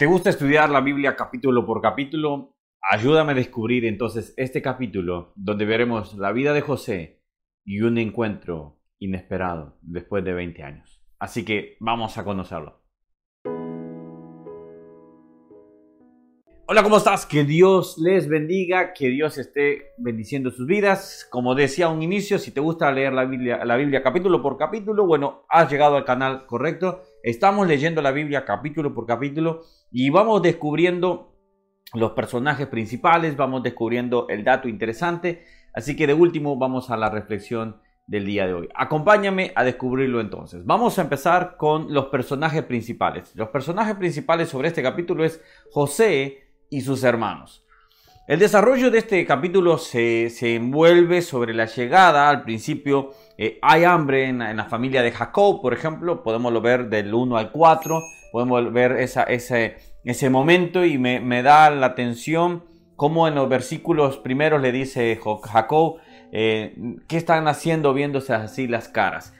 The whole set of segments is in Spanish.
¿Te gusta estudiar la Biblia capítulo por capítulo? Ayúdame a descubrir entonces este capítulo donde veremos la vida de José y un encuentro inesperado después de 20 años. Así que vamos a conocerlo. Hola, ¿cómo estás? Que Dios les bendiga, que Dios esté bendiciendo sus vidas. Como decía a un inicio, si te gusta leer la Biblia, la Biblia capítulo por capítulo, bueno, has llegado al canal correcto. Estamos leyendo la Biblia capítulo por capítulo y vamos descubriendo los personajes principales, vamos descubriendo el dato interesante. Así que de último vamos a la reflexión del día de hoy. Acompáñame a descubrirlo entonces. Vamos a empezar con los personajes principales. Los personajes principales sobre este capítulo es José y sus hermanos. El desarrollo de este capítulo se, envuelve sobre la llegada, al principio eh, hay hambre en, la familia de Jacob, por ejemplo, podemos ver del 1 al 4, podemos ver esa, ese, ese momento y me, da la atención como en los versículos primeros le dice Jacob, eh, ¿qué están haciendo viéndose así las caras?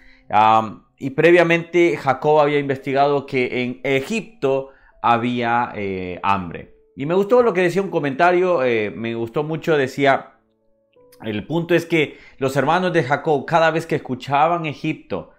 y previamente Jacob había investigado que en Egipto había eh, hambre. Y me gustó lo que decía un comentario, eh, me gustó mucho, decía, el punto es que los hermanos de Jacob, cada vez que escuchaban Egipto,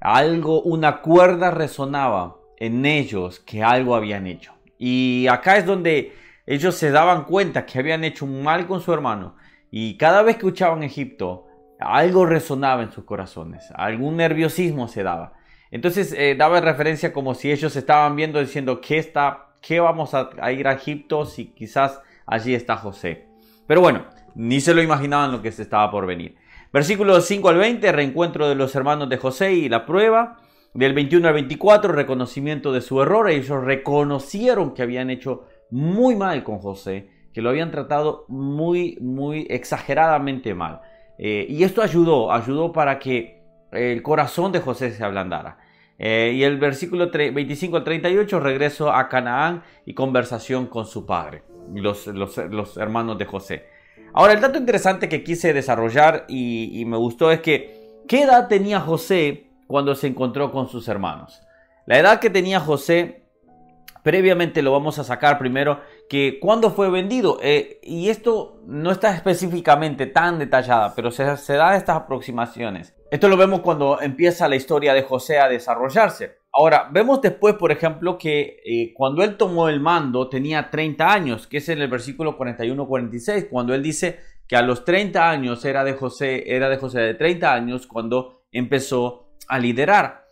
algo, una cuerda resonaba en ellos que algo habían hecho. Y acá es donde ellos se daban cuenta que habían hecho mal con su hermano. Y cada vez que escuchaban Egipto, algo resonaba en sus corazones, algún nerviosismo se daba. Entonces eh, daba referencia como si ellos estaban viendo diciendo, ¿qué está ¿qué vamos a, ir a Egipto si quizás allí está José? Pero bueno, ni se lo imaginaban lo que se estaba por venir. Versículos 5 al 20, reencuentro de los hermanos de José y la prueba. Del 21 al 24, reconocimiento de su error. Ellos reconocieron que habían hecho muy mal con José, que lo habían tratado muy, muy exageradamente mal. Eh, y esto ayudó, ayudó para que el corazón de José se ablandara. Eh, y el versículo 25 al 38, regreso a Canaán y conversación con su padre, los, los, hermanos de José. Ahora, el dato interesante que quise desarrollar y, y me gustó es que, ¿qué edad tenía José cuando se encontró con sus hermanos? La edad que tenía José Previamente lo vamos a sacar primero que cuando fue vendido. Eh, y esto no está específicamente tan detallada, pero se, se da estas aproximaciones. Esto lo vemos cuando empieza la historia de José a desarrollarse. Ahora, vemos después, por ejemplo, que eh, cuando él tomó el mando tenía 30 años, que es en el versículo 41-46, cuando él dice que a los 30 años era de José, era de José de 30 años cuando empezó a liderar.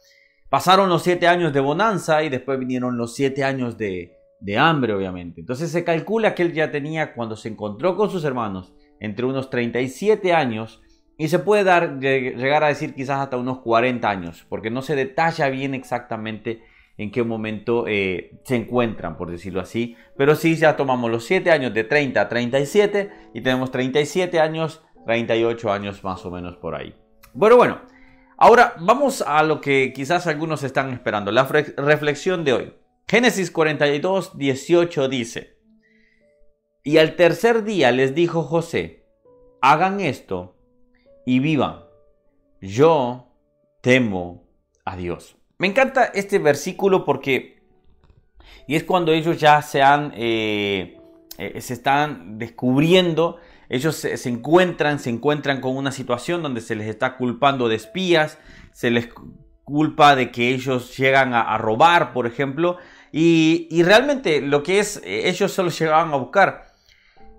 Pasaron los siete años de bonanza y después vinieron los siete años de, hambre, obviamente. Entonces se calcula que él ya tenía, cuando se encontró con sus hermanos, entre unos 37 años y se puede dar, llegar a decir quizás hasta unos 40 años, porque no se detalla bien exactamente en qué momento eh, se encuentran, por decirlo así. Pero sí, ya tomamos los 7 años de 30 a 37 y tenemos 37 años, 38 años más o menos por ahí. Bueno, bueno, Ahora vamos a lo que quizás algunos están esperando, la reflexión de hoy. Génesis 42, 18 dice, y al tercer día les dijo José, hagan esto y vivan. Yo temo a Dios. Me encanta este versículo porque, y es cuando ellos ya se han, eh, eh, se están descubriendo ellos se, encuentran, se encuentran con una situación donde se les está culpando de espías, se les culpa de que ellos llegan a, robar, por ejemplo, y, realmente lo que es, ellos solo llegaban a buscar.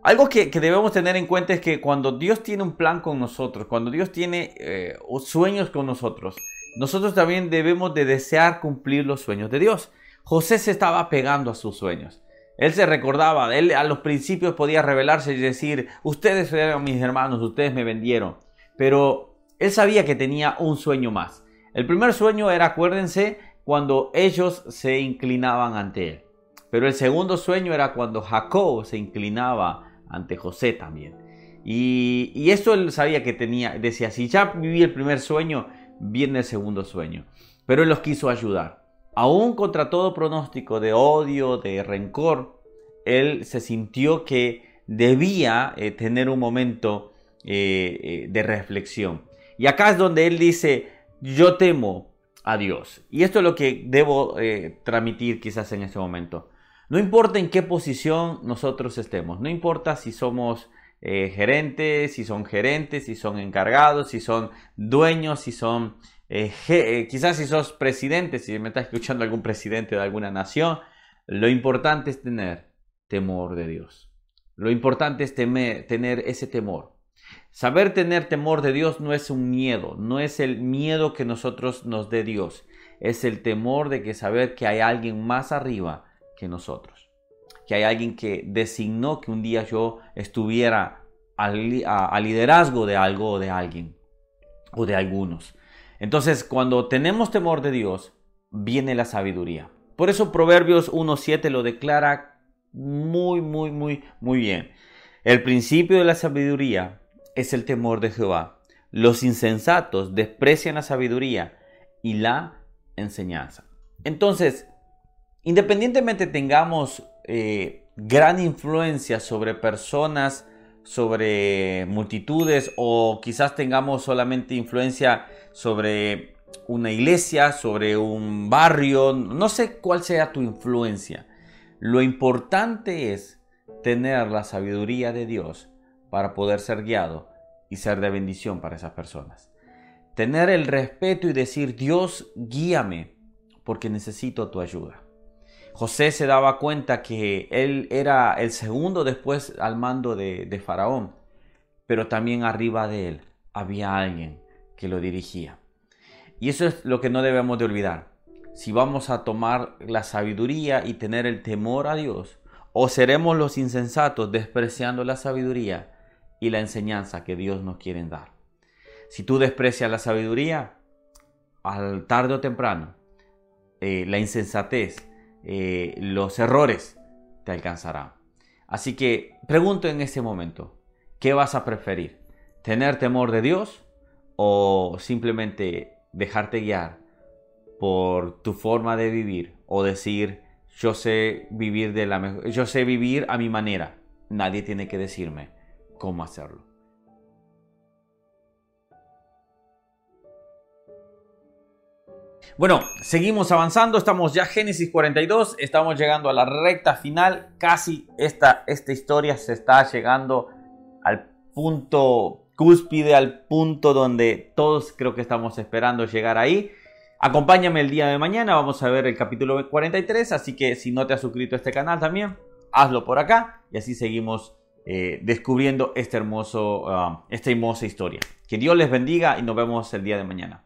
Algo que, debemos tener en cuenta es que cuando Dios tiene un plan con nosotros, cuando Dios tiene eh, sueños con nosotros, nosotros también debemos de desear cumplir los sueños de Dios. José se estaba pegando a sus sueños. Él se recordaba, él a los principios podía revelarse y decir, ustedes eran mis hermanos, ustedes me vendieron. Pero él sabía que tenía un sueño más. El primer sueño era, acuérdense, cuando ellos se inclinaban ante él. Pero el segundo sueño era cuando Jacob se inclinaba ante José también. Y, y esto él sabía que tenía, decía, si ya viví el primer sueño, viene el segundo sueño. Pero él los quiso ayudar. Aún contra todo pronóstico de odio, de rencor, él se sintió que debía eh, tener un momento eh, eh, de reflexión. Y acá es donde él dice, yo temo a Dios. Y esto es lo que debo transmitir quizás en este momento. No importa en qué posición nosotros estemos, no importa si somos gerentes, si son gerentes, si son encargados, si son dueños, si son, eh, eh, quizás si sos presidente, si me está escuchando algún presidente de alguna nación, lo importante es tener temor de Dios. Lo importante es tener ese temor. Saber tener temor de Dios no es un miedo, no es el miedo que nosotros nos dé Dios, es el temor de que saber que hay alguien más arriba que nosotros que hay alguien que designó que un día yo estuviera al, liderazgo de algo o de alguien o de algunos. Entonces, cuando tenemos temor de Dios, viene la sabiduría. Por eso Proverbios 1.7 lo declara muy, muy, muy, muy bien. El principio de la sabiduría es el temor de Jehová. Los insensatos desprecian la sabiduría y la enseñanza. Entonces, independientemente tengamos eh, gran influencia sobre personas, sobre multitudes o quizás tengamos solamente influencia sobre una iglesia, sobre un barrio, no sé cuál sea tu influencia. Lo importante es tener la sabiduría de Dios para poder ser guiado y ser de bendición para esas personas. Tener el respeto y decir, Dios, guíame porque necesito tu ayuda. José se daba cuenta que él era el segundo después al mando de, Faraón, pero también arriba de él había alguien que lo dirigía. Y eso es lo que no debemos de olvidar. Si vamos a tomar la sabiduría y tener el temor a Dios, o seremos los insensatos despreciando la sabiduría y la enseñanza que Dios nos quiere dar. Si tú desprecias la sabiduría, al tarde o temprano, eh, la insensatez eh, los errores te alcanzarán. Así que pregunto en este momento, ¿qué vas a preferir? ¿Tener temor de Dios o simplemente dejarte guiar por tu forma de vivir o decir yo sé vivir de la yo sé vivir a mi manera, nadie tiene que decirme cómo hacerlo? Bueno, seguimos avanzando, estamos ya Génesis 42, estamos llegando a la recta final, casi esta, esta historia se está llegando al punto cúspide, al punto donde todos creo que estamos esperando llegar ahí. Acompáñame el día de mañana, vamos a ver el capítulo 43, así que si no te has suscrito a este canal también, hazlo por acá y así seguimos eh, descubriendo este hermoso, ah, esta hermosa historia. Que Dios les bendiga y nos vemos el día de mañana.